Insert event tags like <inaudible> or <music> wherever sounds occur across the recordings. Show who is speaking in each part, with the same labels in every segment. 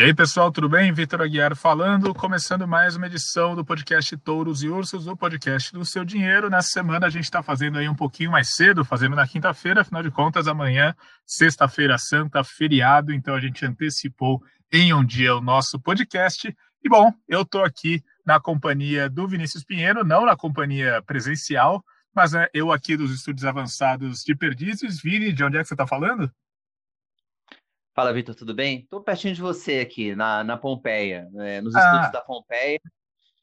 Speaker 1: E aí, pessoal, tudo bem? Vitor Aguiar falando, começando mais uma edição do podcast Touros e Ursos, o podcast do seu dinheiro. Nessa semana a gente está fazendo aí um pouquinho mais cedo, fazendo na quinta-feira, afinal de contas, amanhã, sexta-feira santa, feriado, então a gente antecipou em um dia o nosso podcast. E bom, eu estou aqui na companhia do Vinícius Pinheiro, não na companhia presencial, mas é eu aqui dos estúdios avançados de Perdizes. Vini, de onde é que você está falando?
Speaker 2: Fala, Vitor, tudo bem? Estou pertinho de você aqui, na, na Pompeia, é, nos ah. estúdios da Pompeia,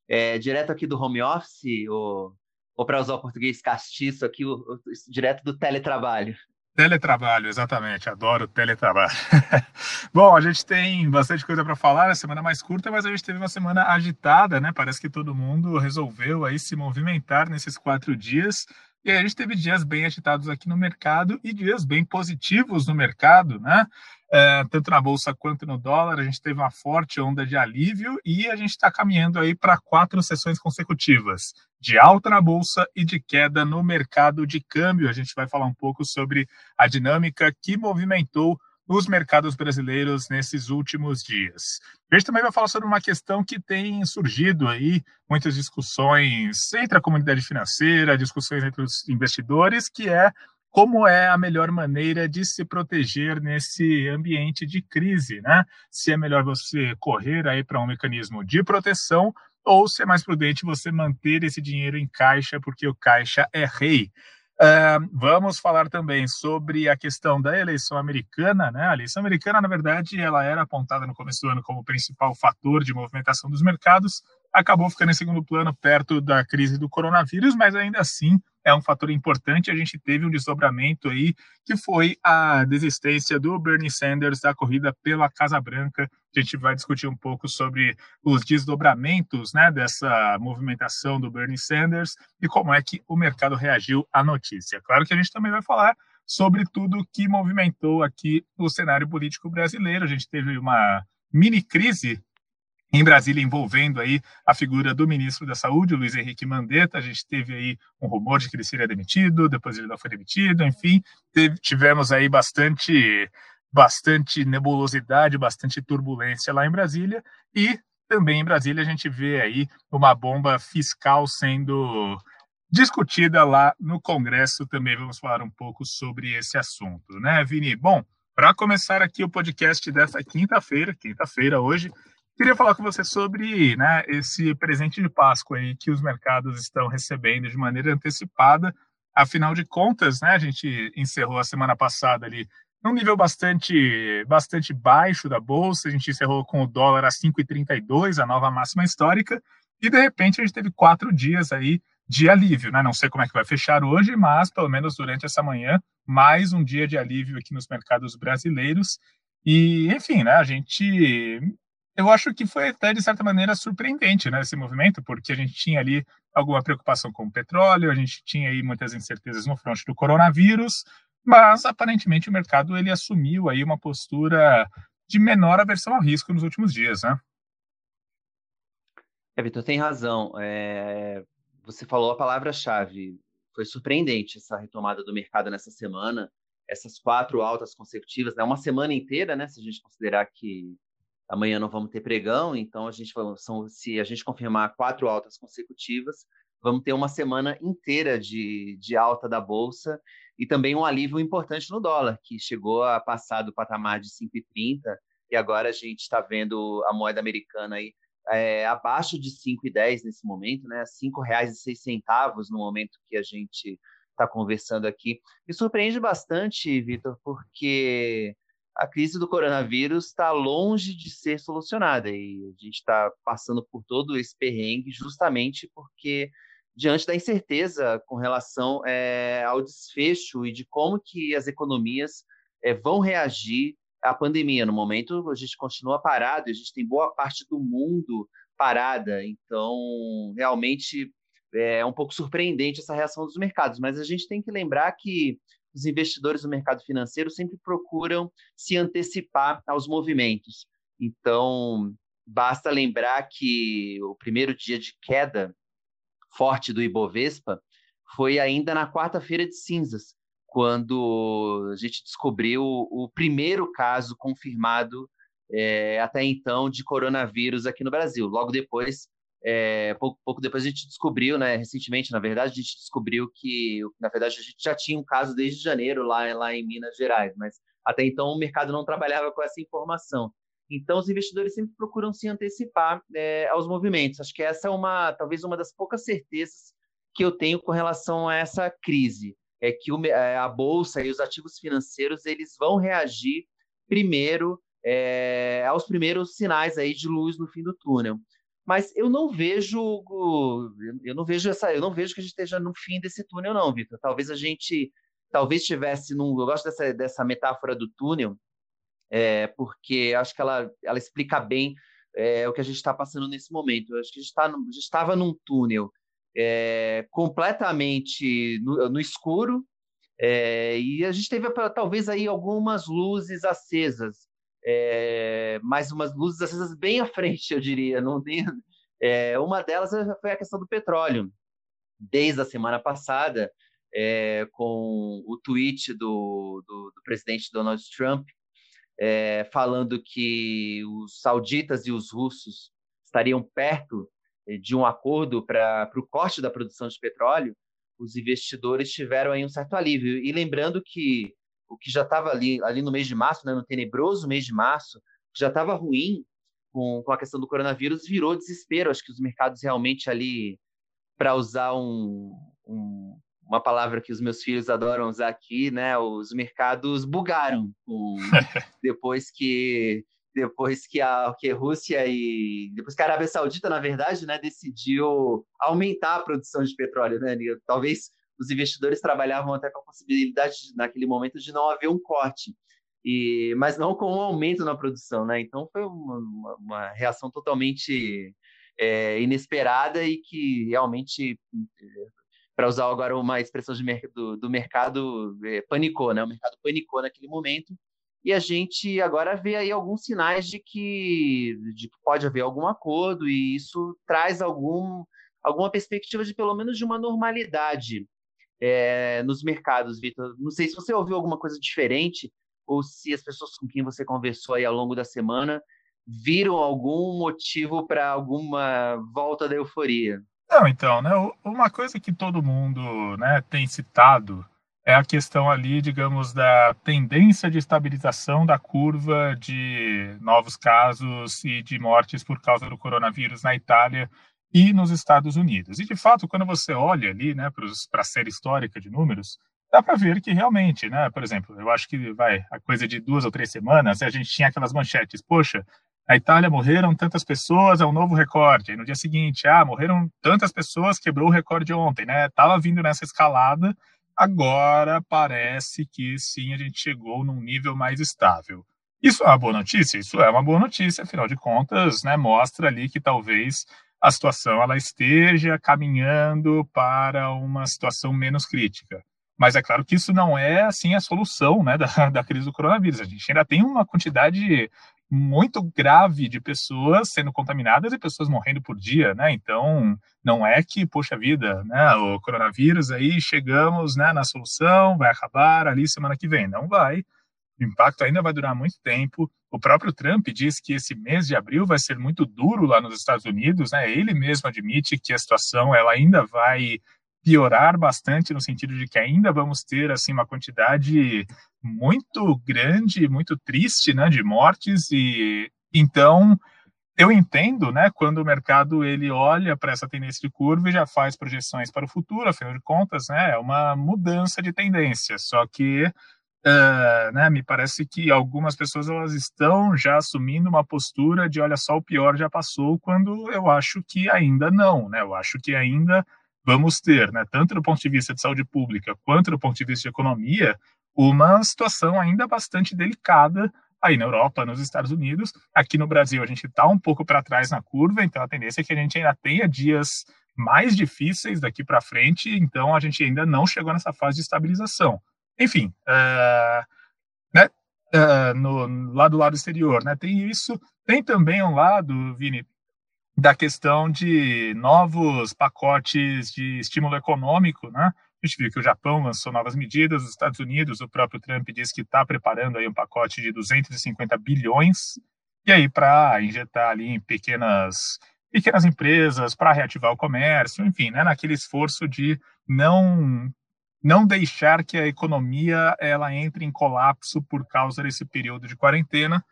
Speaker 2: é, direto aqui do home office, ou, ou para usar o português castiço aqui, o, o, direto do teletrabalho.
Speaker 1: Teletrabalho, exatamente, adoro teletrabalho. <laughs> Bom, a gente tem bastante coisa para falar, a semana mais curta, mas a gente teve uma semana agitada, né? Parece que todo mundo resolveu aí se movimentar nesses quatro dias. E a gente teve dias bem agitados aqui no mercado e dias bem positivos no mercado, né? É, tanto na bolsa quanto no dólar, a gente teve uma forte onda de alívio e a gente está caminhando aí para quatro sessões consecutivas de alta na bolsa e de queda no mercado de câmbio. A gente vai falar um pouco sobre a dinâmica que movimentou os mercados brasileiros nesses últimos dias. A gente também vai falar sobre uma questão que tem surgido aí, muitas discussões entre a comunidade financeira, discussões entre os investidores, que é como é a melhor maneira de se proteger nesse ambiente de crise, né? Se é melhor você correr aí para um mecanismo de proteção ou se é mais prudente você manter esse dinheiro em caixa, porque o caixa é rei. Uh, vamos falar também sobre a questão da eleição americana, né? A eleição americana, na verdade, ela era apontada no começo do ano como principal fator de movimentação dos mercados, acabou ficando em segundo plano perto da crise do coronavírus, mas ainda assim é um fator importante. A gente teve um desdobramento aí, que foi a desistência do Bernie Sanders da corrida pela Casa Branca. A gente vai discutir um pouco sobre os desdobramentos né, dessa movimentação do Bernie Sanders e como é que o mercado reagiu à notícia. Claro que a gente também vai falar sobre tudo que movimentou aqui o cenário político brasileiro. A gente teve uma mini crise em Brasília envolvendo aí a figura do ministro da Saúde, Luiz Henrique Mandetta. A gente teve aí um rumor de que ele seria demitido, depois ele não foi demitido, enfim, teve, tivemos aí bastante bastante nebulosidade, bastante turbulência lá em Brasília e também em Brasília a gente vê aí uma bomba fiscal sendo discutida lá no Congresso. Também vamos falar um pouco sobre esse assunto, né, Vini? Bom, para começar aqui o podcast dessa quinta-feira, quinta-feira hoje, Queria falar com você sobre né, esse presente de Páscoa aí que os mercados estão recebendo de maneira antecipada. Afinal de contas, né, a gente encerrou a semana passada ali num nível bastante, bastante baixo da bolsa. A gente encerrou com o dólar a 5,32, a nova máxima histórica, e de repente a gente teve quatro dias aí de alívio, né? Não sei como é que vai fechar hoje, mas pelo menos durante essa manhã, mais um dia de alívio aqui nos mercados brasileiros. E, enfim, né, a gente eu acho que foi até, de certa maneira, surpreendente né, esse movimento, porque a gente tinha ali alguma preocupação com o petróleo, a gente tinha aí muitas incertezas no fronte do coronavírus, mas aparentemente o mercado ele assumiu aí uma postura de menor aversão ao risco nos últimos dias, né?
Speaker 2: É, Vitor, tem razão. É... Você falou a palavra-chave. Foi surpreendente essa retomada do mercado nessa semana, essas quatro altas consecutivas, né? Uma semana inteira, né? Se a gente considerar que amanhã não vamos ter pregão, então a gente são, se a gente confirmar quatro altas consecutivas, vamos ter uma semana inteira de, de alta da bolsa e também um alívio importante no dólar, que chegou a passar do patamar de 5,30 e agora a gente está vendo a moeda americana aí é, abaixo de 5,10 nesse momento, né? R$ 5,06 no momento que a gente está conversando aqui. Me surpreende bastante, Vitor, porque a crise do coronavírus está longe de ser solucionada e a gente está passando por todo esse perrengue justamente porque diante da incerteza com relação é, ao desfecho e de como que as economias é, vão reagir à pandemia. No momento, a gente continua parado, a gente tem boa parte do mundo parada, então realmente é um pouco surpreendente essa reação dos mercados, mas a gente tem que lembrar que os investidores do mercado financeiro sempre procuram se antecipar aos movimentos. Então, basta lembrar que o primeiro dia de queda forte do Ibovespa foi ainda na quarta-feira de cinzas, quando a gente descobriu o primeiro caso confirmado é, até então de coronavírus aqui no Brasil. Logo depois, é, pouco, pouco, depois a gente descobriu, né, recentemente, na verdade, a gente descobriu que, na verdade, a gente já tinha um caso desde janeiro lá, lá em Minas Gerais, mas até então o mercado não trabalhava com essa informação. Então, os investidores sempre procuram se antecipar é, aos movimentos. Acho que essa é uma, talvez, uma das poucas certezas que eu tenho com relação a essa crise. É que o, é, a bolsa e os ativos financeiros eles vão reagir primeiro é, aos primeiros sinais aí de luz no fim do túnel. Mas eu não vejo, eu não vejo essa, eu não vejo que a gente esteja no fim desse túnel, não, Vitor. Talvez a gente, talvez estivesse num, eu gosto dessa, dessa metáfora do túnel, é, porque acho que ela, ela explica bem é, o que a gente está passando nesse momento. Acho que a gente, tá estava num túnel é, completamente no, no escuro é, e a gente teve talvez aí algumas luzes acesas é, mas umas luzes acesas bem à frente, eu diria. Não tem, é, uma delas foi a questão do petróleo. Desde a semana passada, é, com o tweet do, do, do presidente Donald Trump, é, falando que os sauditas e os russos estariam perto de um acordo para o corte da produção de petróleo, os investidores tiveram aí um certo alívio. E lembrando que o que já estava ali, ali no mês de março, né, no tenebroso mês de março, que já estava ruim com, com a questão do coronavírus, virou desespero. Acho que os mercados realmente ali, para usar um, um, uma palavra que os meus filhos adoram usar aqui, né, os mercados bugaram com, <laughs> depois que depois que a, que a Rússia e depois que a Arábia Saudita, na verdade, né, decidiu aumentar a produção de petróleo, né? Talvez os investidores trabalhavam até com a possibilidade, naquele momento, de não haver um corte, e, mas não com um aumento na produção. Né? Então, foi uma, uma, uma reação totalmente é, inesperada e que realmente, para usar agora uma expressão de, do, do mercado, é, panicou. Né? O mercado panicou naquele momento. E a gente agora vê aí alguns sinais de que, de que pode haver algum acordo, e isso traz algum, alguma perspectiva de pelo menos de uma normalidade é, nos mercados, Vitor. Não sei se você ouviu alguma coisa diferente ou se as pessoas com quem você conversou aí ao longo da semana viram algum motivo para alguma volta da euforia.
Speaker 1: Não, então, né, uma coisa que todo mundo né, tem citado é a questão ali, digamos, da tendência de estabilização da curva de novos casos e de mortes por causa do coronavírus na Itália e nos Estados Unidos. E, de fato, quando você olha ali né, para a série histórica de números, dá para ver que realmente, né, por exemplo, eu acho que vai a coisa de duas ou três semanas, a gente tinha aquelas manchetes, poxa, na Itália morreram tantas pessoas, é um novo recorde. E no dia seguinte, ah, morreram tantas pessoas, quebrou o recorde ontem, né? Tava vindo nessa escalada, agora parece que sim, a gente chegou num nível mais estável. Isso é uma boa notícia? Isso é uma boa notícia, afinal de contas, né, mostra ali que talvez a situação ela esteja caminhando para uma situação menos crítica. Mas é claro que isso não é assim a solução né, <laughs> da, da crise do coronavírus. A gente ainda tem uma quantidade muito grave de pessoas sendo contaminadas e pessoas morrendo por dia, né? Então, não é que, poxa vida, né, o coronavírus aí chegamos, né, na solução, vai acabar ali semana que vem. Não vai. O impacto ainda vai durar muito tempo. O próprio Trump diz que esse mês de abril vai ser muito duro lá nos Estados Unidos. Né? Ele mesmo admite que a situação ela ainda vai piorar bastante no sentido de que ainda vamos ter assim uma quantidade muito grande, muito triste, né, de mortes e então eu entendo, né, quando o mercado ele olha para essa tendência de curva e já faz projeções para o futuro, afinal de contas, né, é uma mudança de tendência. Só que Uh, né, me parece que algumas pessoas elas estão já assumindo uma postura de olha só o pior já passou quando eu acho que ainda não, né? Eu acho que ainda vamos ter, né, tanto do ponto de vista de saúde pública quanto do ponto de vista de economia, uma situação ainda bastante delicada aí na Europa, nos Estados Unidos. Aqui no Brasil a gente está um pouco para trás na curva, então a tendência é que a gente ainda tenha dias mais difíceis daqui para frente, então a gente ainda não chegou nessa fase de estabilização. Enfim, uh, né, uh, no, lá do lado exterior, né, tem isso. Tem também um lado, Vini, da questão de novos pacotes de estímulo econômico, né? A gente viu que o Japão lançou novas medidas, os Estados Unidos, o próprio Trump disse que está preparando aí um pacote de 250 bilhões e aí para injetar ali em pequenas pequenas empresas, para reativar o comércio, enfim, né, naquele esforço de não não deixar que a economia ela entre em colapso por causa desse período de quarentena.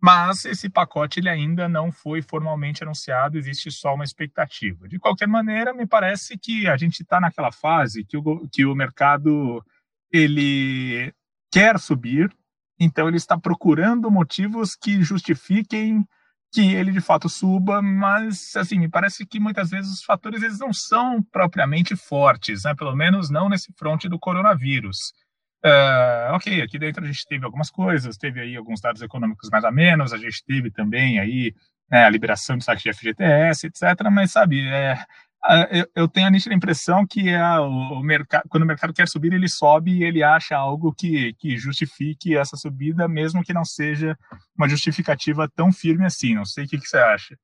Speaker 1: Mas esse pacote ele ainda não foi formalmente anunciado, existe só uma expectativa. De qualquer maneira, me parece que a gente está naquela fase que o, que o mercado ele quer subir, então ele está procurando motivos que justifiquem que ele de fato suba, mas assim, me parece que muitas vezes os fatores eles não são propriamente fortes, né? pelo menos não nesse fronte do coronavírus. Uh, ok, aqui dentro a gente teve algumas coisas, teve aí alguns dados econômicos mais ou menos, a gente teve também aí né, a liberação do saque de FGTS, etc. Mas sabe, é, eu tenho a nítida impressão que é o, mercado, quando o mercado quer subir, ele sobe e ele acha algo que, que justifique essa subida, mesmo que não seja uma justificativa tão firme assim. Não sei o que, que você acha.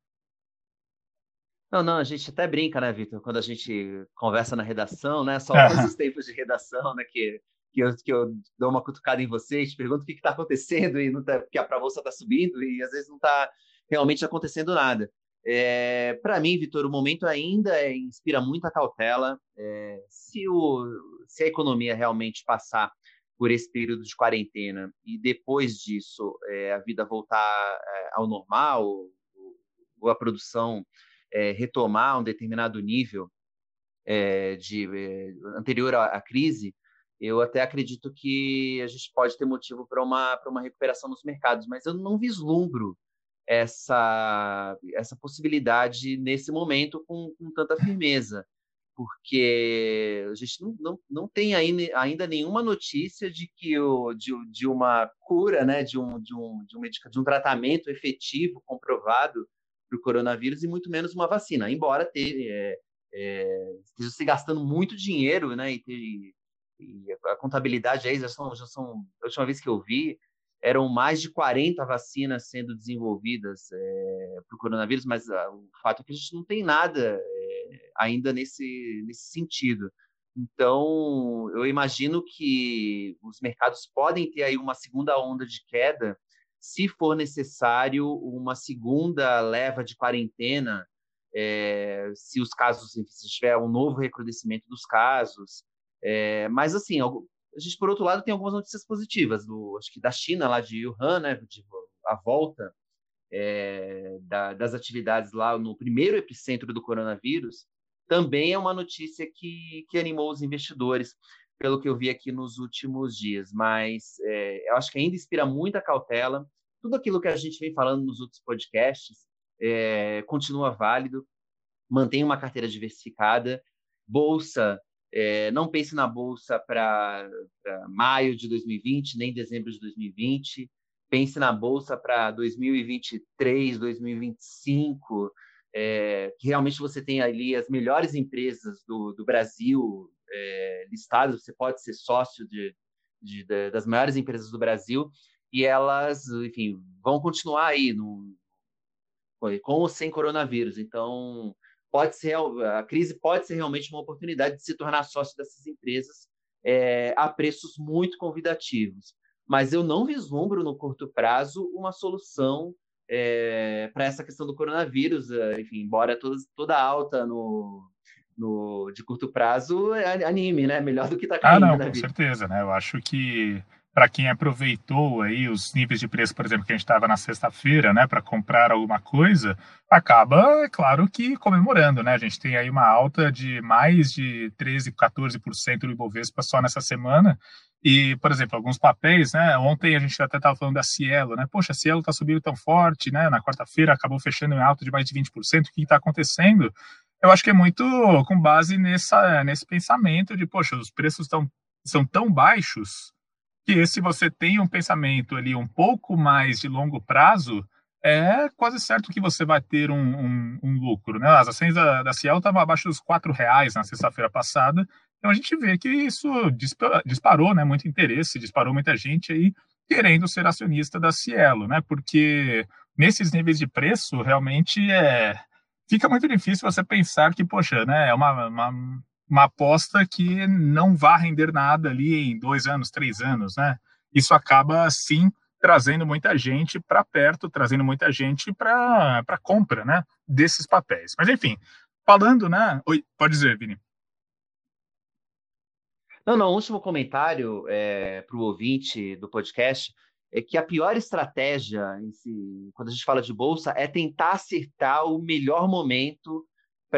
Speaker 2: Não, não, a gente até brinca, né, Vitor, quando a gente conversa na redação, né, só é. os tempos de redação, né, que, que, eu, que eu dou uma cutucada em vocês, te pergunto o que está acontecendo e não tá, porque a bolsa está subindo e às vezes não está realmente acontecendo nada. É, para mim, Vitor, o momento ainda é, inspira muita cautela. É, se, o, se a economia realmente passar por esse período de quarentena e depois disso é, a vida voltar é, ao normal, ou, a produção é, retomar um determinado nível de anterior à, à, crise, eu até acredito que a gente pode ter motivo para uma, uma recuperação nos mercados, mas eu não vislumbro essa, essa possibilidade nesse momento com, com tanta firmeza, porque a gente não, não, não tem ainda, nenhuma notícia de que o, de, de uma cura, né, de, um, de, um, de, um de um tratamento efetivo comprovado para o coronavírus e muito menos uma vacina, embora ter, é, é, esteja se gastando muito dinheiro, né, e, ter, e a contabilidade aí já são, já são, a última vez que eu vi, eram mais de 40 vacinas sendo desenvolvidas é, para o coronavírus, mas ah, o fato é que a gente não tem nada é, ainda nesse, nesse sentido. Então, eu imagino que os mercados podem ter aí uma segunda onda de queda, se for necessário uma segunda leva de quarentena, é, se os casos, se tiver um novo recrudescimento dos casos. É, mas, assim, a gente, por outro lado, tem algumas notícias positivas, do, acho que da China, lá de Wuhan, né, de, a volta é, da, das atividades lá no primeiro epicentro do coronavírus, também é uma notícia que, que animou os investidores, pelo que eu vi aqui nos últimos dias. Mas é, eu acho que ainda inspira muita cautela. Tudo aquilo que a gente vem falando nos outros podcasts é, continua válido. Mantém uma carteira diversificada. Bolsa é, não pense na bolsa para maio de 2020, nem dezembro de 2020. Pense na bolsa para 2023, 2025, é, que realmente você tem ali as melhores empresas do, do Brasil é, listadas. Você pode ser sócio de, de, de, das maiores empresas do Brasil e elas, enfim, vão continuar aí no, com ou sem coronavírus. Então, pode ser a crise pode ser realmente uma oportunidade de se tornar sócio dessas empresas é, a preços muito convidativos. Mas eu não vislumbro no curto prazo uma solução é, para essa questão do coronavírus. É, enfim, embora toda, toda alta no, no, de curto prazo é anime, né? Melhor do que está caindo.
Speaker 1: Ah, não, com vida. certeza, né? Eu acho que para quem aproveitou aí os níveis de preço, por exemplo, que a gente estava na sexta-feira, né, para comprar alguma coisa, acaba, é claro que comemorando, né? A gente tem aí uma alta de mais de 13, 14% do Ibovespa só nessa semana. E, por exemplo, alguns papéis, né? Ontem a gente até estava falando da Cielo, né? Poxa, a Cielo está subindo tão forte, né? Na quarta-feira acabou fechando em alta de mais de 20%. O que está acontecendo? Eu acho que é muito com base nessa, nesse pensamento de, poxa, os preços estão são tão baixos que se você tem um pensamento ali um pouco mais de longo prazo, é quase certo que você vai ter um, um, um lucro. Né? As ações da, da Cielo estavam abaixo dos R$ reais na sexta-feira passada, então a gente vê que isso disparou né, muito interesse, disparou muita gente aí querendo ser acionista da Cielo, né? porque nesses níveis de preço, realmente é fica muito difícil você pensar que, poxa, né, é uma, uma uma aposta que não vai render nada ali em dois anos, três anos, né? Isso acaba, sim, trazendo muita gente para perto, trazendo muita gente para compra né, desses papéis. Mas, enfim, falando, né? Oi, pode dizer, Vini.
Speaker 2: Não, não, último comentário é, para o ouvinte do podcast é que a pior estratégia, si, quando a gente fala de bolsa, é tentar acertar o melhor momento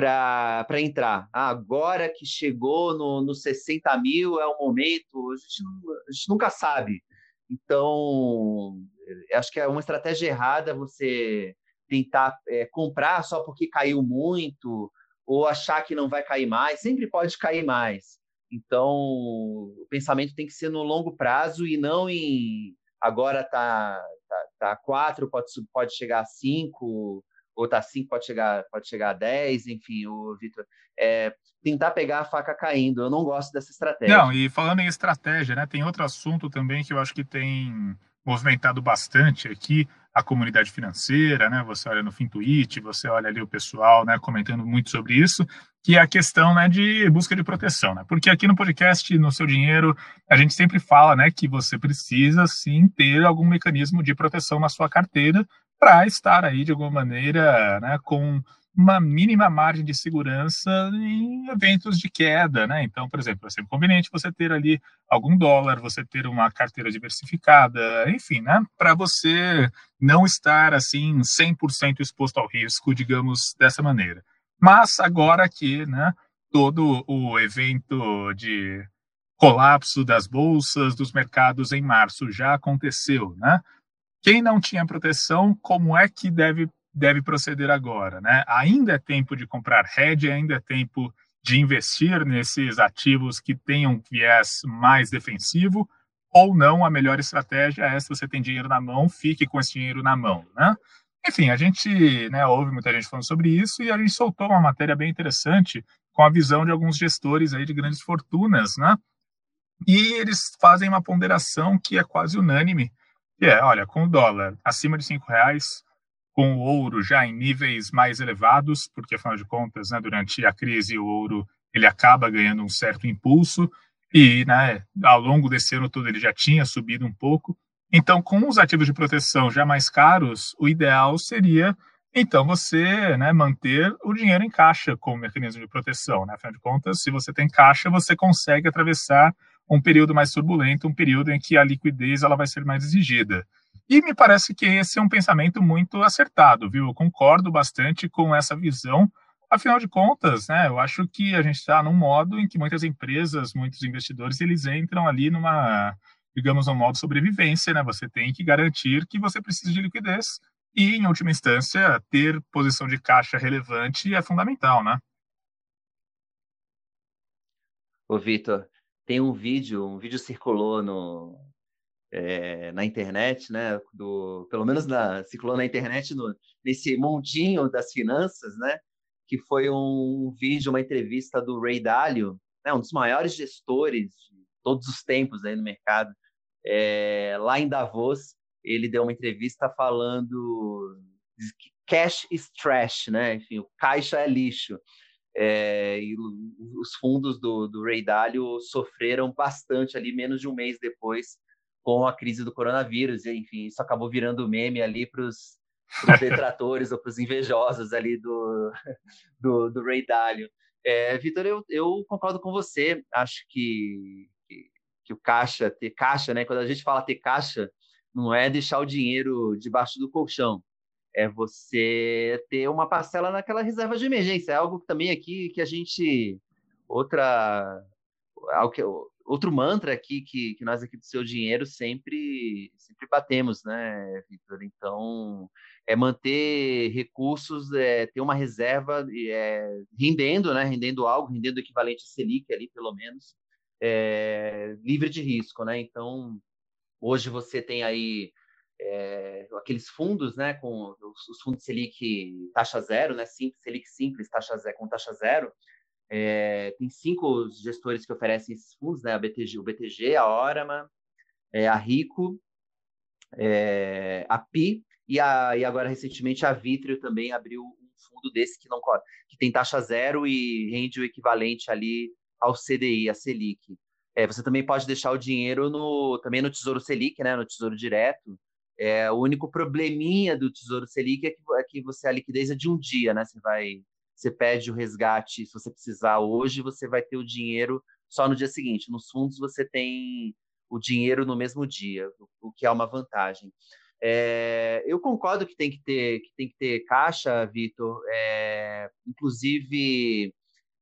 Speaker 2: para entrar. Ah, agora que chegou no, no 60 mil é o momento, a gente, a gente nunca sabe. Então, acho que é uma estratégia errada você tentar é, comprar só porque caiu muito, ou achar que não vai cair mais, sempre pode cair mais. Então, o pensamento tem que ser no longo prazo e não em agora tá, tá, tá 4, pode, pode chegar a 5, ou tá 5, pode chegar, pode chegar a 10, enfim, o Vitor. É, tentar pegar a faca caindo. Eu não gosto dessa estratégia.
Speaker 1: Não, e falando em estratégia, né, tem outro assunto também que eu acho que tem movimentado bastante aqui a comunidade financeira, né? Você olha no Fintuit, você olha ali o pessoal, né, comentando muito sobre isso, que é a questão, né, de busca de proteção, né? Porque aqui no podcast, no seu dinheiro, a gente sempre fala, né, que você precisa sim ter algum mecanismo de proteção na sua carteira para estar aí de alguma maneira, né, com uma mínima margem de segurança em eventos de queda, né? Então, por exemplo, é sempre conveniente você ter ali algum dólar, você ter uma carteira diversificada, enfim, né? Para você não estar assim 100% exposto ao risco, digamos dessa maneira. Mas agora que, né, todo o evento de colapso das bolsas, dos mercados em março já aconteceu, né? Quem não tinha proteção, como é que deve deve proceder agora, né? Ainda é tempo de comprar hedge, ainda é tempo de investir nesses ativos que tenham viés mais defensivo, ou não, a melhor estratégia é se você tem dinheiro na mão, fique com esse dinheiro na mão, né? Enfim, a gente né, ouve muita gente falando sobre isso e a gente soltou uma matéria bem interessante com a visão de alguns gestores aí de grandes fortunas, né? E eles fazem uma ponderação que é quase unânime, que é, olha, com o dólar acima de cinco reais, com o ouro já em níveis mais elevados, porque afinal de contas, né, durante a crise o ouro ele acaba ganhando um certo impulso e, né, ao longo desse ano todo ele já tinha subido um pouco. Então, com os ativos de proteção já mais caros, o ideal seria então você né, manter o dinheiro em caixa como mecanismo de proteção. Né? Afinal de contas, se você tem caixa, você consegue atravessar um período mais turbulento, um período em que a liquidez ela vai ser mais exigida. E me parece que esse é um pensamento muito acertado, viu? Eu concordo bastante com essa visão. Afinal de contas, né, eu acho que a gente está num modo em que muitas empresas, muitos investidores, eles entram ali numa, digamos, um modo sobrevivência, né? Você tem que garantir que você precisa de liquidez e, em última instância, ter posição de caixa relevante é fundamental, né?
Speaker 2: Ô, Vitor, tem um vídeo, um vídeo circulou no, é, na internet, né? Do, pelo menos na, circulou na internet no, nesse mundinho das finanças, né? Que foi um vídeo, uma entrevista do Ray Dalio, né, um dos maiores gestores de todos os tempos aí no mercado, é, lá em Davos. Ele deu uma entrevista falando que cash is trash, né? Enfim, o caixa é lixo. É, e os fundos do, do Ray Dalio sofreram bastante ali, menos de um mês depois com a crise do coronavírus. E, enfim, isso acabou virando meme ali para os <laughs> detratores ou para os invejosos ali do, <laughs> do, do Ray Dalio. É, Vitor, eu, eu concordo com você. Acho que, que, que, o caixa, ter caixa, né? Quando a gente fala ter caixa, não é deixar o dinheiro debaixo do colchão. É você ter uma parcela naquela reserva de emergência. É algo também aqui que a gente. Outra. Outro mantra aqui que, que nós aqui do Seu Dinheiro sempre, sempre batemos, né, Vitor? Então, é manter recursos, é, ter uma reserva é, rendendo, né, rendendo algo, rendendo o equivalente a Selic ali, pelo menos, é, livre de risco, né? Então, hoje você tem aí é, aqueles fundos, né, com os, os fundos Selic taxa zero, né, simples, Selic simples, taxa zero, com taxa zero, é, tem cinco gestores que oferecem esses fundos, né? A BTG, o BTG, a Orama, é, a Rico, a PI e, a, e agora recentemente a Vitrio também abriu um fundo desse que não que tem taxa zero e rende o equivalente ali ao CDI, a Selic. Você também pode deixar o dinheiro no também no Tesouro Selic, né? No Tesouro Direto. É, o único probleminha do Tesouro Selic é que, é que você a liquidez é de um dia, né? Você vai, você pede o resgate, se você precisar hoje, você vai ter o dinheiro só no dia seguinte. Nos fundos você tem o dinheiro no mesmo dia, o que é uma vantagem. É, eu concordo que tem que ter, que tem que ter caixa, Vitor. É, inclusive,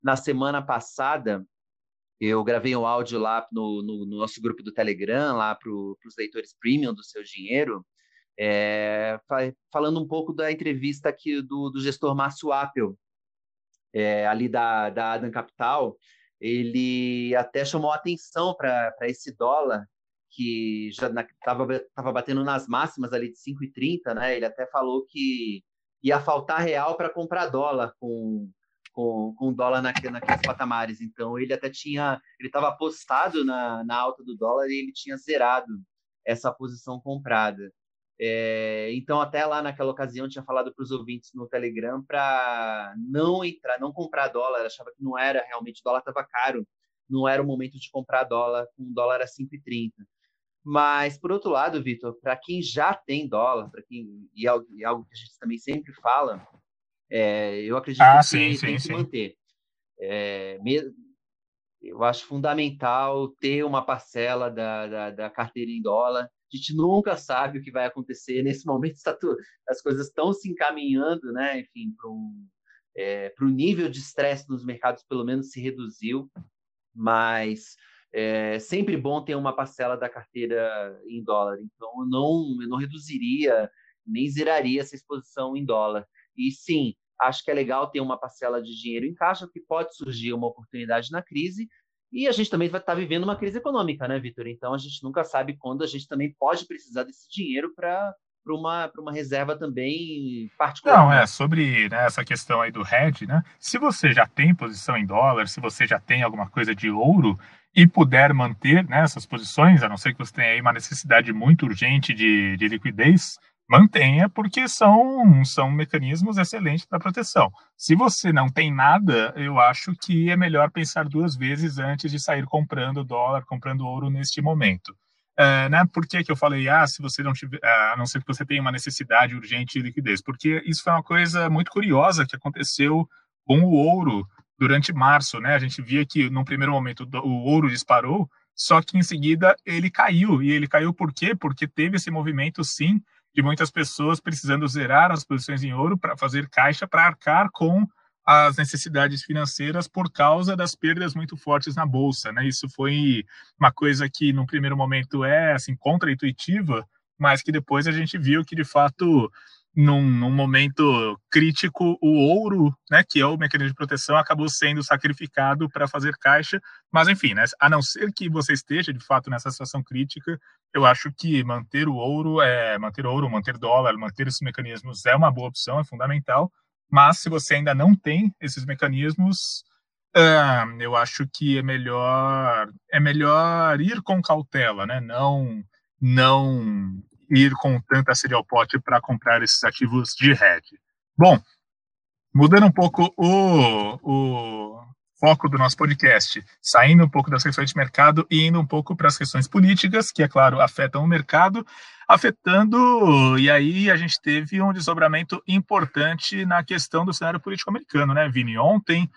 Speaker 2: na semana passada, eu gravei um áudio lá no, no, no nosso grupo do Telegram, lá para os leitores premium do Seu Dinheiro, é, falando um pouco da entrevista aqui do, do gestor Márcio Appel, é, ali da, da Adam Capital. Ele até chamou atenção para esse dólar que já estava batendo nas máximas ali de 5,30, né? Ele até falou que ia faltar real para comprar dólar com com, com o dólar naquele, naqueles patamares. Então, ele até tinha, ele estava apostado na, na alta do dólar e ele tinha zerado essa posição comprada. É, então, até lá naquela ocasião, tinha falado para os ouvintes no Telegram para não entrar, não comprar dólar, achava que não era realmente, o dólar estava caro, não era o momento de comprar dólar, com um dólar a 5,30. Mas, por outro lado, Vitor, para quem já tem dólar, para quem algo, e algo que a gente também sempre fala, é, eu acredito ah, que sim, tem sim, que manter. É, eu acho fundamental ter uma parcela da, da, da, carteira em dólar. A gente nunca sabe o que vai acontecer. <laughs> Nesse momento, está tudo, as coisas estão se encaminhando, né? enfim, para um, é, o nível de estresse nos mercados, pelo menos, se reduziu. Mas é sempre bom ter uma parcela da carteira em dólar. Então, eu não, eu não reduziria nem zeraria essa exposição em dólar. E sim, acho que é legal ter uma parcela de dinheiro em caixa, porque pode surgir uma oportunidade na crise. E a gente também vai estar vivendo uma crise econômica, né, Vitor? Então a gente nunca sabe quando a gente também pode precisar desse dinheiro para para uma, uma reserva também particular.
Speaker 1: Não, é sobre né, essa questão aí do hedge, né? Se você já tem posição em dólar, se você já tem alguma coisa de ouro e puder manter né, essas posições, a não ser que você tenha aí uma necessidade muito urgente de, de liquidez, mantenha, porque são, são mecanismos excelentes para proteção. Se você não tem nada, eu acho que é melhor pensar duas vezes antes de sair comprando dólar, comprando ouro neste momento. É, né? Por que, que eu falei, ah, se você não tiver, é, a não ser que você tenha uma necessidade urgente de liquidez? Porque isso foi uma coisa muito curiosa que aconteceu com o ouro durante março, né? A gente via que, num primeiro momento, o ouro disparou, só que em seguida ele caiu. E ele caiu por quê? Porque teve esse movimento, sim, de muitas pessoas precisando zerar as posições em ouro para fazer caixa para arcar com as necessidades financeiras por causa das perdas muito fortes na bolsa, né? Isso foi uma coisa que no primeiro momento é assim contraintuitiva, mas que depois a gente viu que de fato num, num, momento crítico, o ouro, né, que é o mecanismo de proteção, acabou sendo sacrificado para fazer caixa. Mas, enfim, né, a não ser que você esteja de fato nessa situação crítica, eu acho que manter o ouro, é, manter ouro, manter dólar, manter esses mecanismos é uma boa opção, é fundamental. Mas se você ainda não tem esses mecanismos, uh, eu acho que é melhor é melhor ir com cautela, né? Não não ir com tanta sede ao pote para comprar esses ativos de hedge. Bom, mudando um pouco o, o foco do nosso podcast, saindo um pouco das questões de mercado e indo um pouco para as questões políticas, que, é claro, afetam o mercado, afetando, e aí a gente teve um desdobramento importante na questão do cenário político americano, né, Vini? Ontem,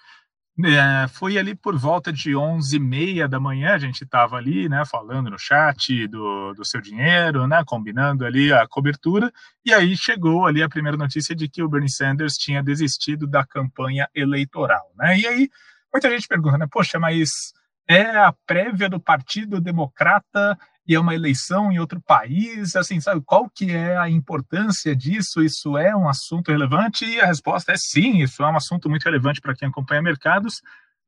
Speaker 1: é, foi ali por volta de 11h30 da manhã, a gente estava ali, né, falando no chat do, do seu dinheiro, né, combinando ali a cobertura, e aí chegou ali a primeira notícia de que o Bernie Sanders tinha desistido da campanha eleitoral, né, e aí muita gente pergunta, né, poxa, mas é a prévia do Partido Democrata e é uma eleição em outro país, assim, sabe, qual que é a importância disso? Isso é um assunto relevante? E a resposta é sim, isso é um assunto muito relevante para quem acompanha mercados,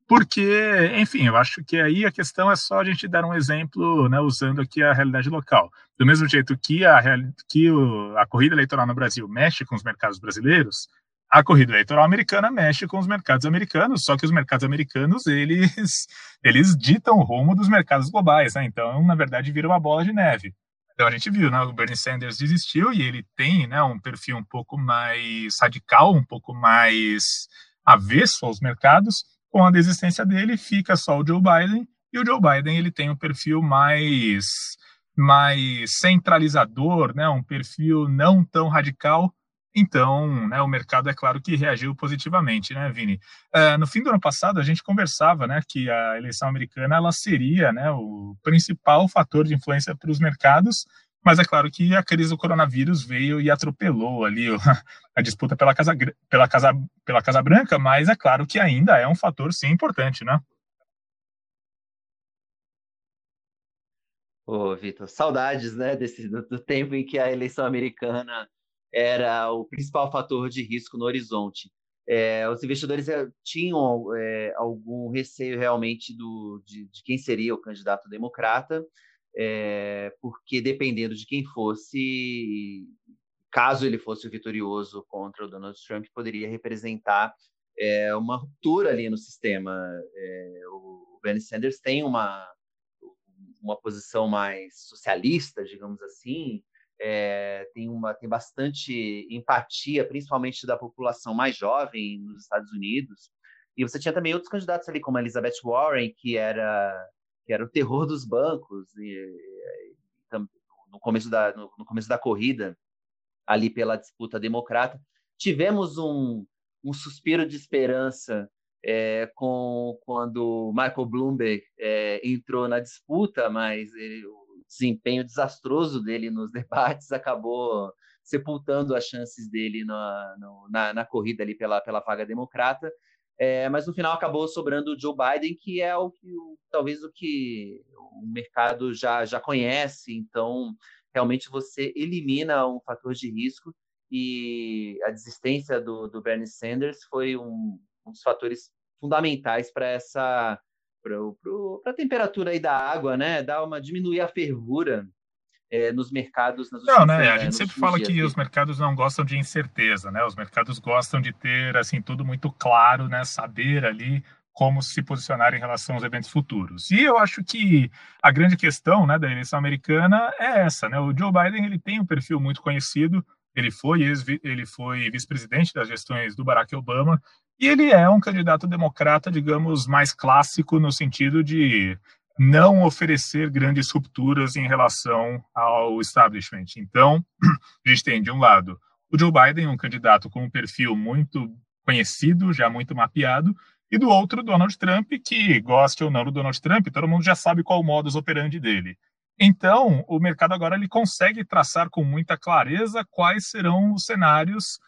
Speaker 1: porque, enfim, eu acho que aí a questão é só a gente dar um exemplo, né, usando aqui a realidade local. Do mesmo jeito que a, que o, a corrida eleitoral no Brasil mexe com os mercados brasileiros, a corrida eleitoral americana mexe com os mercados americanos, só que os mercados americanos, eles, <laughs> eles ditam o rumo dos mercados globais, né? Então, na verdade, vira uma bola de neve. Então, a gente viu, né? O Bernie Sanders desistiu e ele tem né, um perfil um pouco mais radical, um pouco mais avesso aos mercados. Com a desistência dele, fica só o Joe Biden, e o Joe Biden ele tem um perfil mais mais centralizador, né, um perfil não tão radical, então, né, o mercado é claro que reagiu positivamente, né, Vini? Uh, no fim do ano passado, a gente conversava, né, que a eleição americana ela seria, né, o principal fator de influência para os mercados, mas é claro que a crise do coronavírus veio e atropelou ali <laughs> a disputa pela casa, pela casa, pela casa Branca, mas é claro que ainda é um fator sim importante, né?
Speaker 2: Ô, Vitor, saudades, né, desse, do, do tempo em que a eleição americana era o principal fator de risco no horizonte. É, os investidores é, tinham é, algum receio realmente do, de, de, quem seria o candidato democrata, é, porque dependendo de quem fosse, caso ele fosse vitorioso contra o Donald Trump, poderia representar é, uma ruptura ali no sistema. É, o Bernie Sanders tem uma, uma posição mais socialista, digamos assim, é, tem, uma, tem bastante empatia, principalmente da população mais jovem nos Estados Unidos. E você tinha também outros candidatos ali, como a Elizabeth Warren, que era, que era o terror dos bancos, e, e, no, começo da, no, no, começo da corrida, ali pela disputa democrata. Tivemos um, um suspiro de esperança é, com quando Michael Bloomberg é, entrou na disputa, mas ele, desempenho desastroso dele nos <laughs> debates acabou sepultando as chances dele na, na, na corrida ali pela, pela vaga democrata. É, mas no final acabou sobrando o Joe Biden, que é o que o, talvez o que o mercado já, já conhece. Então, realmente você elimina um fator de risco e a desistência do, do Bernie Sanders foi um, um dos fatores fundamentais para essa para a temperatura aí da água, né? Dar uma diminuir a fervura é, nos mercados.
Speaker 1: Nas não, né? A gente sempre fala que os mercados não gostam de incerteza, né? Os mercados gostam de ter assim tudo muito claro, né? Saber ali como se posicionar em relação aos eventos futuros. E eu acho que a grande questão, né, da eleição americana é essa, né? O Joe Biden ele tem um perfil muito conhecido. Ele foi ele foi vice-presidente das gestões do Barack Obama e ele é um candidato democrata, digamos, mais clássico no sentido de não oferecer grandes rupturas em relação ao establishment. Então, a gente tem, de um lado, o Joe Biden, um candidato com um perfil muito conhecido, já muito mapeado, e do outro, Donald Trump, que goste ou não do Donald Trump, todo mundo já sabe qual o modus operandi dele. Então, o mercado agora ele consegue traçar com muita clareza quais serão os cenários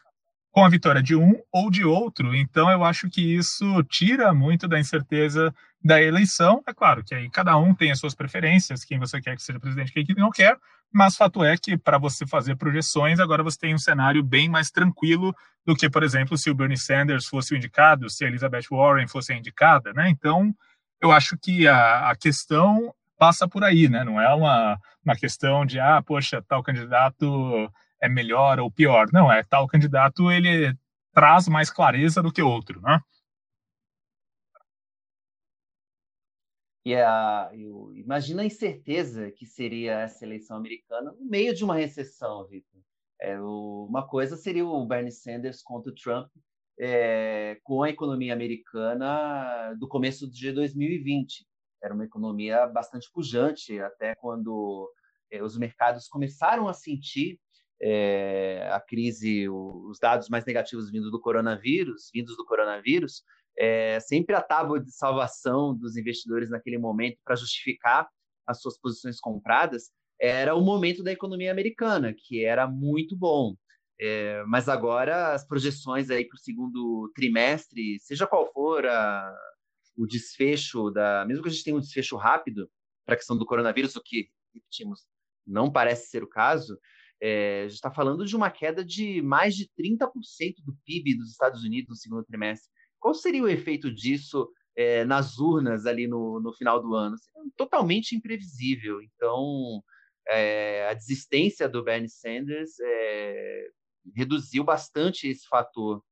Speaker 1: com a vitória de um ou de outro. Então, eu acho que isso tira muito da incerteza da eleição. É claro que aí cada um tem as suas preferências, quem você quer que seja presidente, quem não quer, mas fato é que para você fazer projeções, agora você tem um cenário bem mais tranquilo do que, por exemplo, se o Bernie Sanders fosse o indicado, se a Elizabeth Warren fosse a indicada, né? Então, eu acho que a, a questão passa por aí, né? Não é uma, uma questão de, ah, poxa, tal candidato é melhor ou pior. Não, é tal candidato ele traz mais clareza do que outro, né?
Speaker 2: E a, eu, imagina a incerteza que seria essa eleição americana no meio de uma recessão, Vitor. É, uma coisa seria o Bernie Sanders contra o Trump é, com a economia americana do começo de 2020. Era uma economia bastante pujante, até quando é, os mercados começaram a sentir é, a crise, os dados mais negativos vindos do coronavírus, vindos do coronavírus, é, sempre a tábua de salvação dos investidores naquele momento para justificar as suas posições compradas era o momento da economia americana, que era muito bom. É, mas agora as projeções aí para o segundo trimestre, seja qual for a, o desfecho da, mesmo que a gente tenha um desfecho rápido para a questão do coronavírus, o que repetimos não parece ser o caso, é, a gente está falando de uma queda de mais de 30% do PIB dos Estados Unidos no segundo trimestre. Qual seria o efeito disso é, nas urnas ali no, no final do ano? Totalmente imprevisível. Então, é, a desistência do Bernie Sanders é, reduziu bastante esse fator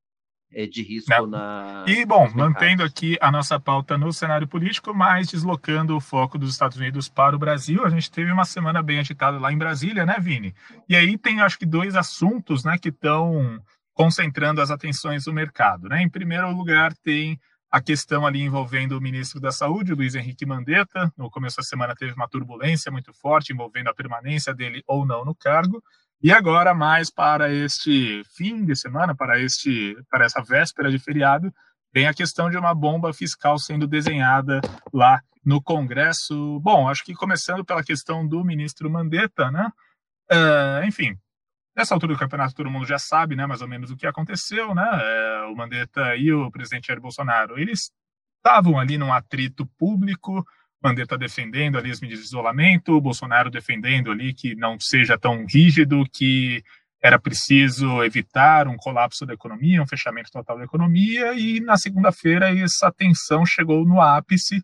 Speaker 2: de risco Não. na.
Speaker 1: E, bom, mantendo aqui a nossa pauta no cenário político, mas deslocando o foco dos Estados Unidos para o Brasil, a gente teve uma semana bem agitada lá em Brasília, né, Vini? E aí tem, acho que, dois assuntos né, que estão concentrando as atenções do mercado. Né? Em primeiro lugar, tem a questão ali envolvendo o ministro da Saúde, Luiz Henrique Mandetta. No começo da semana teve uma turbulência muito forte envolvendo a permanência dele ou não no cargo. E agora, mais para este fim de semana, para, este, para essa véspera de feriado, vem a questão de uma bomba fiscal sendo desenhada lá no Congresso. Bom, acho que começando pela questão do ministro Mandetta, né? Uh, enfim, nessa altura do campeonato todo mundo já sabe, né, mais ou menos o que aconteceu, né? Uh, o Mandetta e o presidente Jair Bolsonaro, eles estavam ali num atrito público, Mandetta defendendo ali as medidas de isolamento, Bolsonaro defendendo ali que não seja tão rígido, que era preciso evitar um colapso da economia, um fechamento total da economia, e na segunda-feira essa tensão chegou no ápice,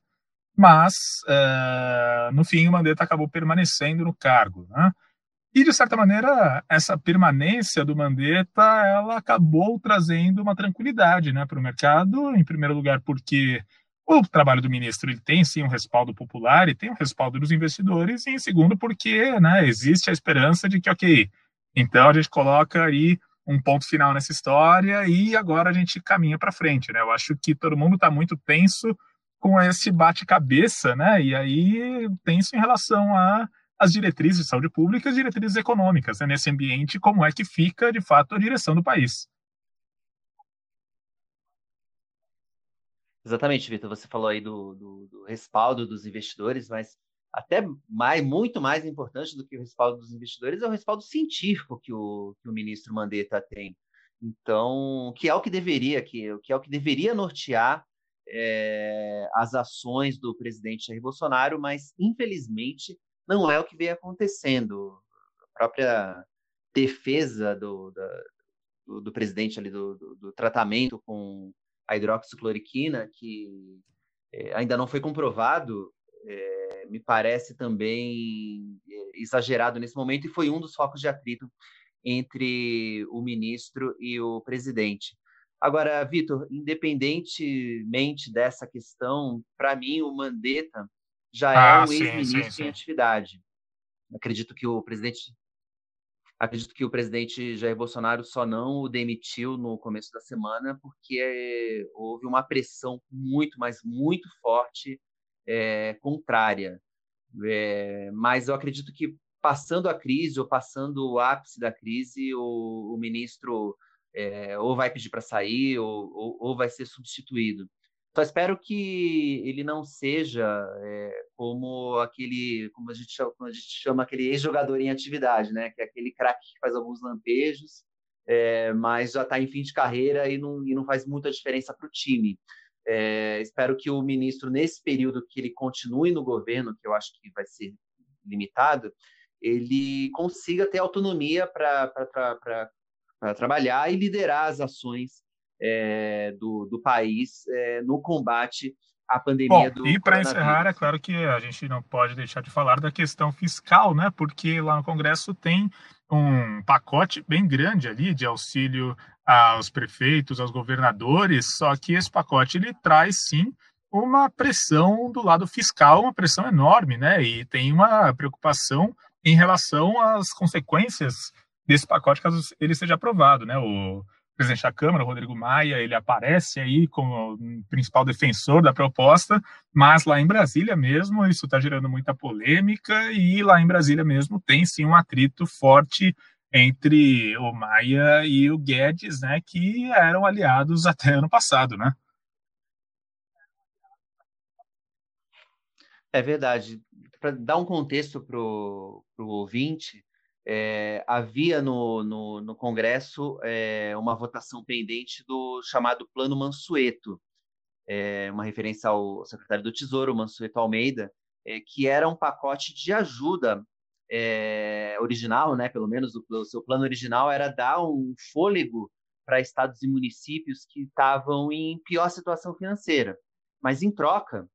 Speaker 1: mas uh, no fim o Mandetta acabou permanecendo no cargo. Né? E, de certa maneira, essa permanência do Mandetta ela acabou trazendo uma tranquilidade né, para o mercado, em primeiro lugar porque o trabalho do ministro ele tem sim um respaldo popular e tem um respaldo dos investidores, e em segundo porque né, existe a esperança de que, ok, então a gente coloca aí um ponto final nessa história e agora a gente caminha para frente, né? Eu acho que todo mundo está muito tenso com esse bate-cabeça, né? E aí tenso em relação a as diretrizes de saúde pública e as diretrizes econômicas, né? nesse ambiente, como é que fica, de fato, a direção do país.
Speaker 2: Exatamente, Vitor. Você falou aí do, do, do, respaldo dos investidores, mas até mais, muito mais importante do que o respaldo dos investidores é o respaldo científico que o, que o ministro Mandetta tem. Então, que é o que deveria, que, que é o que deveria nortear é, as ações do presidente Jair Bolsonaro, mas infelizmente não é o que vem acontecendo. A própria defesa do, da, do, do, presidente ali do, do, do, tratamento com a hidroxicloroquina, que é, ainda não foi comprovado, é, me parece também é, exagerado nesse momento e foi um dos focos de atrito entre o ministro e o presidente. Agora, Vitor, independentemente dessa questão, para mim o Mandetta já é ah, é um ex-ministro em atividade. Acredito que o presidente acredito que o presidente Jair Bolsonaro só não o demitiu no começo da semana porque houve uma pressão muito, mas muito forte é, contrária. É, mas eu acredito que passando a crise ou passando o ápice da crise, o, o ministro é, ou vai pedir para sair ou, ou, ou, vai ser substituído. Só espero que ele não seja é, como aquele, como a gente chama, a gente chama aquele ex-jogador em atividade, né? Que é aquele craque que faz alguns lampejos, é, mas já está em fim de carreira e não, e não faz muita diferença para o time. É, espero que o ministro, nesse período que ele continue no governo, que eu acho que vai ser limitado, ele consiga ter autonomia para trabalhar e liderar as ações é, do, do país é, no combate à pandemia
Speaker 1: Bom, do E para encerrar, é claro que a gente não pode deixar de falar da questão fiscal, né? Porque lá no Congresso tem um pacote bem grande ali de auxílio aos prefeitos, aos governadores, só que esse pacote ele traz sim uma pressão do lado fiscal, uma pressão enorme, né? E tem uma preocupação em relação às consequências desse pacote caso ele seja aprovado, né? O presidente da Câmara, Rodrigo Maia, ele aparece aí como principal defensor da proposta, mas lá em Brasília mesmo isso está gerando muita polêmica e lá em Brasília mesmo tem sim um atrito forte entre o Maia e o Guedes, né, que eram aliados <laughs> até ano passado, né?
Speaker 2: É verdade. Para dar um contexto para o ouvinte, é, havia no, no, no Congresso é, uma votação pendente do chamado Plano Mansueto, é, uma referência ao secretário do Tesouro, Mansueto Almeida, que era um pacote de ajuda original, né, pelo menos o, o seu plano original era dar um fôlego para estados e municípios que estavam em pior situação financeira. Mas em troca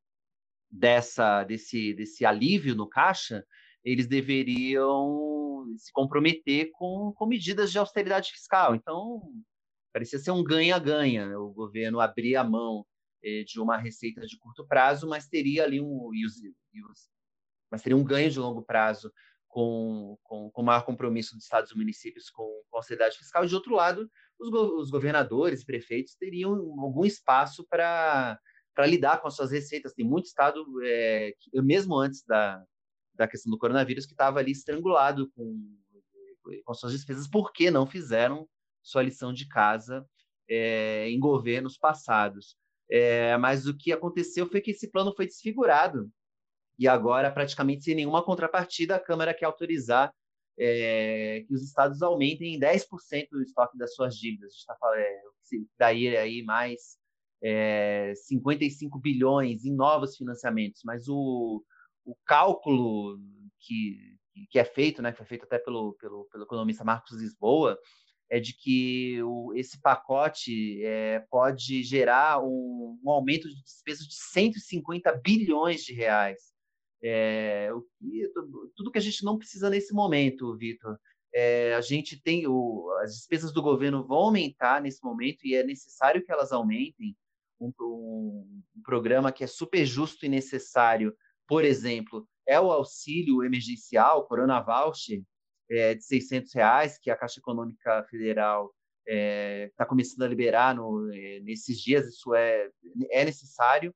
Speaker 2: dessa desse desse alívio no caixa, eles deveriam se comprometer com, com medidas de austeridade fiscal. Então, parecia ser um ganha-ganha. O governo abria a mão eh, de uma receita de curto prazo, mas teria ali um, e os, e os, mas teria um ganho de longo prazo com, com, com maior compromisso dos estados e municípios com, com a austeridade fiscal, e de outro lado, os, go os governadores, prefeitos teriam algum espaço para lidar com as suas receitas. Tem muito estado, é, que, mesmo antes da, da questão do coronavírus, que estava ali estrangulado com, com suas despesas, porque não fizeram sua lição de casa é, em governos passados. É, mas o que aconteceu foi que esse plano foi desfigurado e agora, praticamente sem nenhuma contrapartida, a Câmara quer autorizar é, que os estados aumentem em 10% o estoque das suas dívidas. A gente está falando, é, daí aí mais é, 55 bilhões em novos financiamentos, mas o, o cálculo que, que é feito, né, que foi feito até pelo, pelo, pelo economista Marcos Lisboa, é de que o, esse pacote é, pode gerar um, um, aumento de despesas de 150 bilhões de reais. É, tudo que a gente não precisa nesse momento, Vitor. É, a gente tem o, as despesas do governo vão aumentar nesse momento e é necessário que elas aumentem. Um, um, um programa que é super justo e necessário, por exemplo, é o auxílio emergencial, Corona Voucher, é, de 600 reais, que a Caixa Econômica Federal está é, tá começando a liberar no, é, nesses dias. Isso é, é necessário.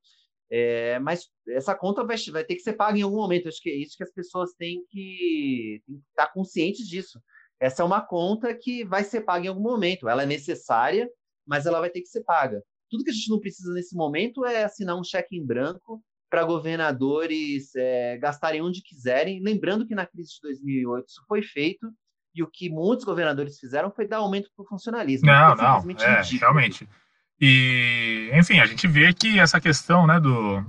Speaker 2: É, mas essa conta vai, vai, ter que ser paga em algum momento. Acho que é isso que as pessoas têm que, estar conscientes disso. Essa é uma conta que vai ser paga em algum momento. Ela é necessária, mas ela vai ter que ser paga. Tudo que a gente não precisa nesse momento é assinar um cheque em branco para governadores é, gastarem onde quiserem. Lembrando que na crise de 2008 isso foi feito e o que muitos governadores fizeram foi dar aumento para o funcionalismo.
Speaker 1: Não, não, é, realmente. E, enfim, a gente vê que essa questão, né, do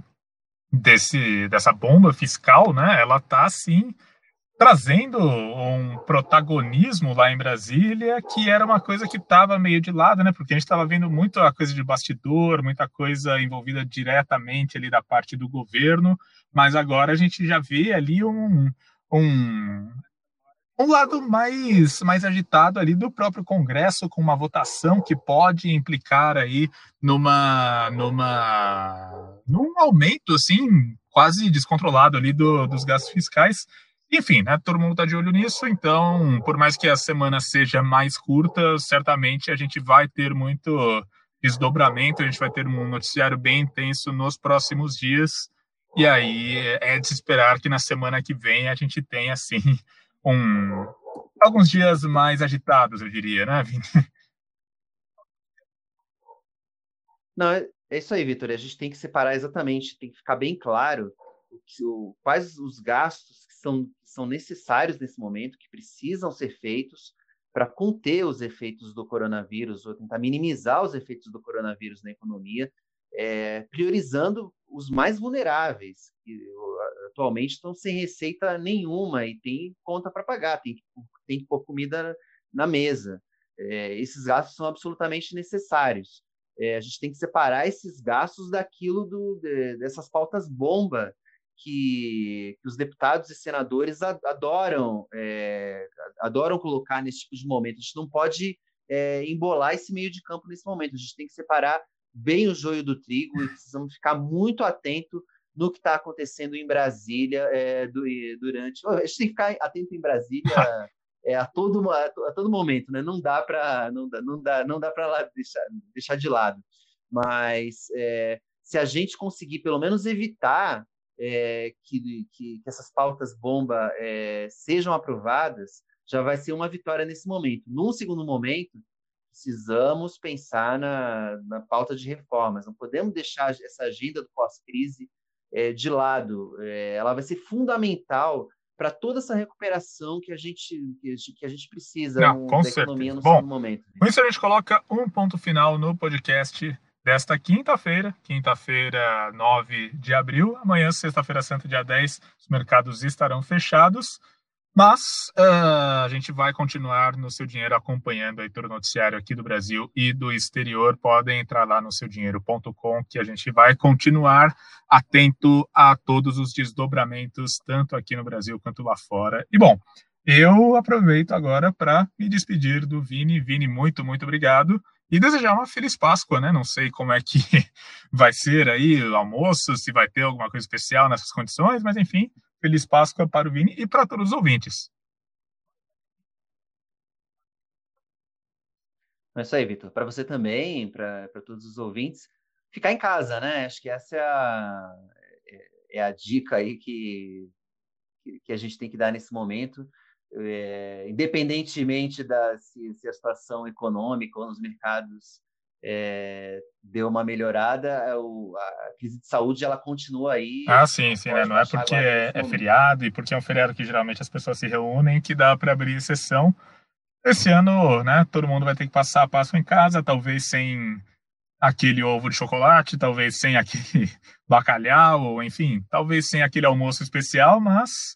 Speaker 1: desse dessa bomba fiscal, né, ela tá assim trazendo um protagonismo lá em Brasília que era uma coisa que estava meio de lado, né? Porque a gente estava vendo muito a coisa de bastidor, muita coisa envolvida diretamente ali da parte do governo, mas agora a gente já vê ali um, um um lado mais, mais agitado ali do próprio Congresso, com uma votação que pode implicar aí numa, numa, num aumento, assim, quase descontrolado ali do, dos gastos fiscais. Enfim, né, todo mundo está de olho nisso, então, por mais que a semana seja mais curta, certamente a gente vai ter muito desdobramento, a gente vai ter um noticiário bem intenso nos próximos dias, e aí é de esperar que na semana que vem a gente tenha, assim, <laughs> um, alguns dias mais agitados, eu diria, né, Vini?
Speaker 2: Não, é, é isso aí, Vitor. A gente tem que separar exatamente, tem que ficar bem claro o quais os gastos são, são necessários nesse momento, que precisam ser feitos para conter os efeitos do coronavírus ou tentar minimizar os efeitos do coronavírus na economia, é, priorizando os mais vulneráveis, que atualmente estão sem receita nenhuma e tem conta para pagar, tem, tem que pôr comida na mesa. É, esses gastos são absolutamente necessários. É, a gente tem que separar esses gastos daquilo do, de, dessas pautas bomba que, que, os deputados e senadores adoram é, adoram colocar nesse tipo de momento. A gente não pode é, embolar esse meio de campo nesse momento. A gente tem que separar bem o joio do trigo e precisamos ficar muito atento no que está acontecendo em Brasília é, do, durante. A gente tem que ficar atento em Brasília é, a, todo, a, todo momento, né? Não dá para não dá, não dá, não dá para deixar, deixar de lado. Mas é, se a gente conseguir pelo menos evitar é, que, que, que, essas pautas bomba é, sejam aprovadas, já vai ser uma vitória nesse momento. Num segundo momento, precisamos pensar na, na pauta de reformas. Não podemos deixar essa agenda do pós-crise é, de lado. É, ela vai ser fundamental para toda essa recuperação que a gente, que a gente precisa
Speaker 1: Não, com da certeza. economia no Bom, momento. Com isso a gente coloca um ponto final no podcast desta quinta-feira, quinta-feira, 9 de abril. Amanhã, sexta-feira santa, dia 10, os mercados estarão fechados. Mas uh, a gente vai continuar no seu dinheiro acompanhando aí todo o noticiário aqui do Brasil e do exterior. Podem entrar lá no seudinheiro.com que a gente vai continuar atento a todos os desdobramentos, tanto aqui no Brasil quanto lá fora. E bom, eu aproveito agora para me despedir do Vini. Vini, muito, muito obrigado. E desejar uma feliz Páscoa, né? Não sei como é que <laughs> vai ser aí o almoço, se vai ter alguma coisa especial nessas condições, mas enfim, Feliz Páscoa para o Vini e para todos os ouvintes.
Speaker 2: É isso aí, Vitor. Para você também, para todos os ouvintes, ficar em casa, né? Acho que essa é a, é, é a dica aí que, que a gente tem que dar nesse momento. É, independentemente da se, se, a situação econômica ou nos mercados é, deu uma melhorada, é o, a crise de saúde ela continua aí.
Speaker 1: Ah, sim, sim, né? Não é porque é, é, feriado e porque é um feriado que geralmente as pessoas se reúnem que dá para abrir sessão. Esse ano, né, todo mundo vai ter que passar a Páscoa em casa, talvez sem aquele ovo de chocolate, talvez sem aquele <laughs> bacalhau, ou enfim, talvez sem aquele almoço especial, mas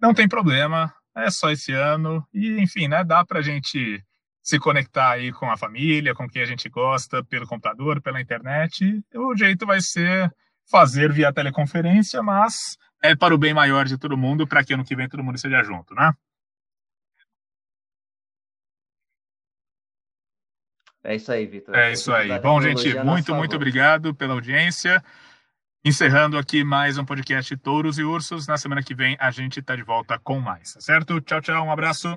Speaker 1: não tem problema, é só esse ano e enfim, né, dá pra gente se conectar aí com a família, com quem a gente gosta, pelo computador, pela internet. O jeito vai ser fazer via teleconferência, mas é para o bem maior de todo mundo, para que ano que vem todo mundo esteja junto, né?
Speaker 2: É isso aí, Vitor.
Speaker 1: É isso aí. Bom, gente, muito, muito obrigado pela audiência. Encerrando aqui mais um podcast Touros e Ursos. Na semana que vem a gente está de volta com mais, tá certo? Tchau, tchau, um abraço.